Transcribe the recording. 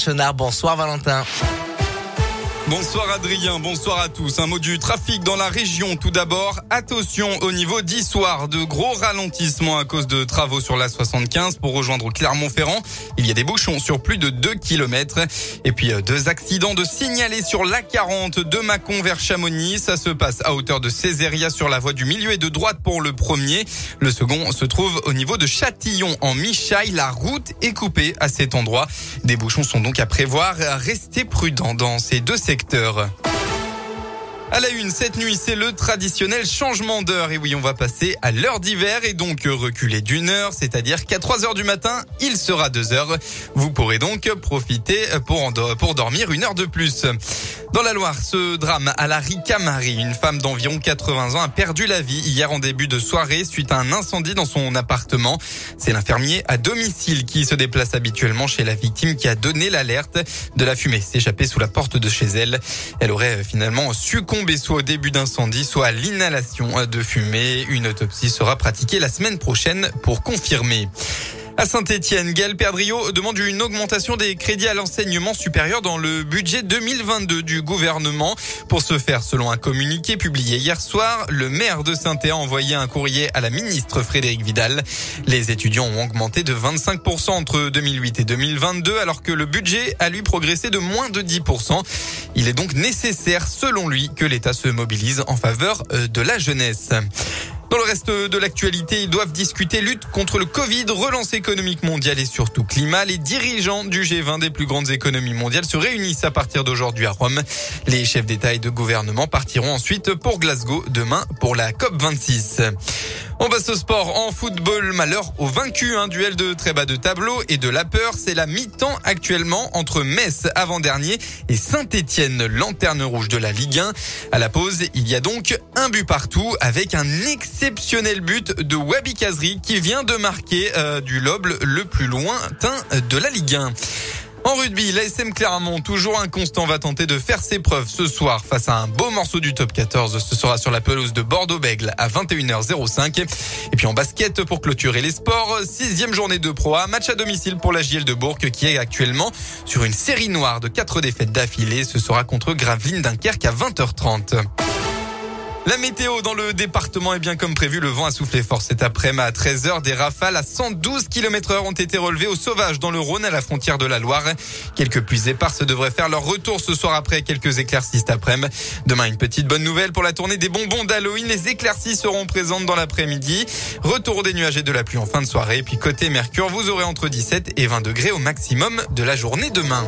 Chenard, bonsoir Valentin. Bonsoir Adrien, bonsoir à tous. Un mot du trafic dans la région. Tout d'abord, attention au niveau d'Issoire. De gros ralentissements à cause de travaux sur la 75 pour rejoindre Clermont-Ferrand. Il y a des bouchons sur plus de 2 km. Et puis euh, deux accidents de signalés sur la 40 de Mâcon vers Chamonix. Ça se passe à hauteur de Césaria sur la voie du milieu et de droite pour le premier. Le second se trouve au niveau de Châtillon en Michaille. La route est coupée à cet endroit. Des bouchons sont donc à prévoir. Restez prudents dans ces deux secteurs secteur à la une, cette nuit, c'est le traditionnel changement d'heure. Et oui, on va passer à l'heure d'hiver et donc reculer d'une heure, c'est-à-dire qu'à 3 heures du matin, il sera 2 heures. Vous pourrez donc profiter pour, pour dormir une heure de plus. Dans la Loire, ce drame à la Ricamari, une femme d'environ 80 ans a perdu la vie hier en début de soirée suite à un incendie dans son appartement. C'est l'infirmier à domicile qui se déplace habituellement chez la victime qui a donné l'alerte de la fumée s'échapper sous la porte de chez elle. Elle aurait finalement succombé soit au début d'incendie, soit à l'inhalation de fumée. Une autopsie sera pratiquée la semaine prochaine pour confirmer. À Saint-Etienne, Gaël Perdriau demande une augmentation des crédits à l'enseignement supérieur dans le budget 2022 du gouvernement. Pour ce faire, selon un communiqué publié hier soir, le maire de saint a envoyé un courrier à la ministre Frédéric Vidal. Les étudiants ont augmenté de 25% entre 2008 et 2022 alors que le budget a lui progressé de moins de 10%. Il est donc nécessaire, selon lui, que l'État se mobilise en faveur euh, de la jeunesse. Dans le reste de l'actualité, ils doivent discuter lutte contre le Covid, relance économique mondiale et surtout climat. Les dirigeants du G20 des plus grandes économies mondiales se réunissent à partir d'aujourd'hui à Rome. Les chefs d'État et de gouvernement partiront ensuite pour Glasgow demain pour la COP26. On passe au sport en football. Malheur au vaincu. Un duel de très bas de tableau et de la peur. C'est la mi-temps actuellement entre Metz avant-dernier et Saint-Etienne, lanterne rouge de la Ligue 1. À la pause, il y a donc un but partout avec un exceptionnel but de Wabi Kazri qui vient de marquer euh, du loble le plus lointain de la Ligue 1. En rugby, l'ASM Clermont, toujours inconstant, va tenter de faire ses preuves ce soir face à un beau morceau du top 14. Ce sera sur la pelouse de Bordeaux-Bègle à 21h05. Et puis en basket, pour clôturer les sports, sixième journée de Pro A, match à domicile pour la JL de Bourg qui est actuellement sur une série noire de quatre défaites d'affilée. Ce sera contre Gravelines Dunkerque à 20h30. La météo dans le département est bien comme prévu. Le vent a soufflé fort cet après-midi à 13h. Des rafales à 112 km heure ont été relevées au sauvage dans le Rhône à la frontière de la Loire. Quelques pluies éparses devraient faire leur retour ce soir après quelques éclaircies cet après-midi. Demain, une petite bonne nouvelle pour la tournée des bonbons d'Halloween. Les éclaircies seront présentes dans l'après-midi. Retour des nuages et de la pluie en fin de soirée. Et puis côté Mercure, vous aurez entre 17 et 20 degrés au maximum de la journée demain.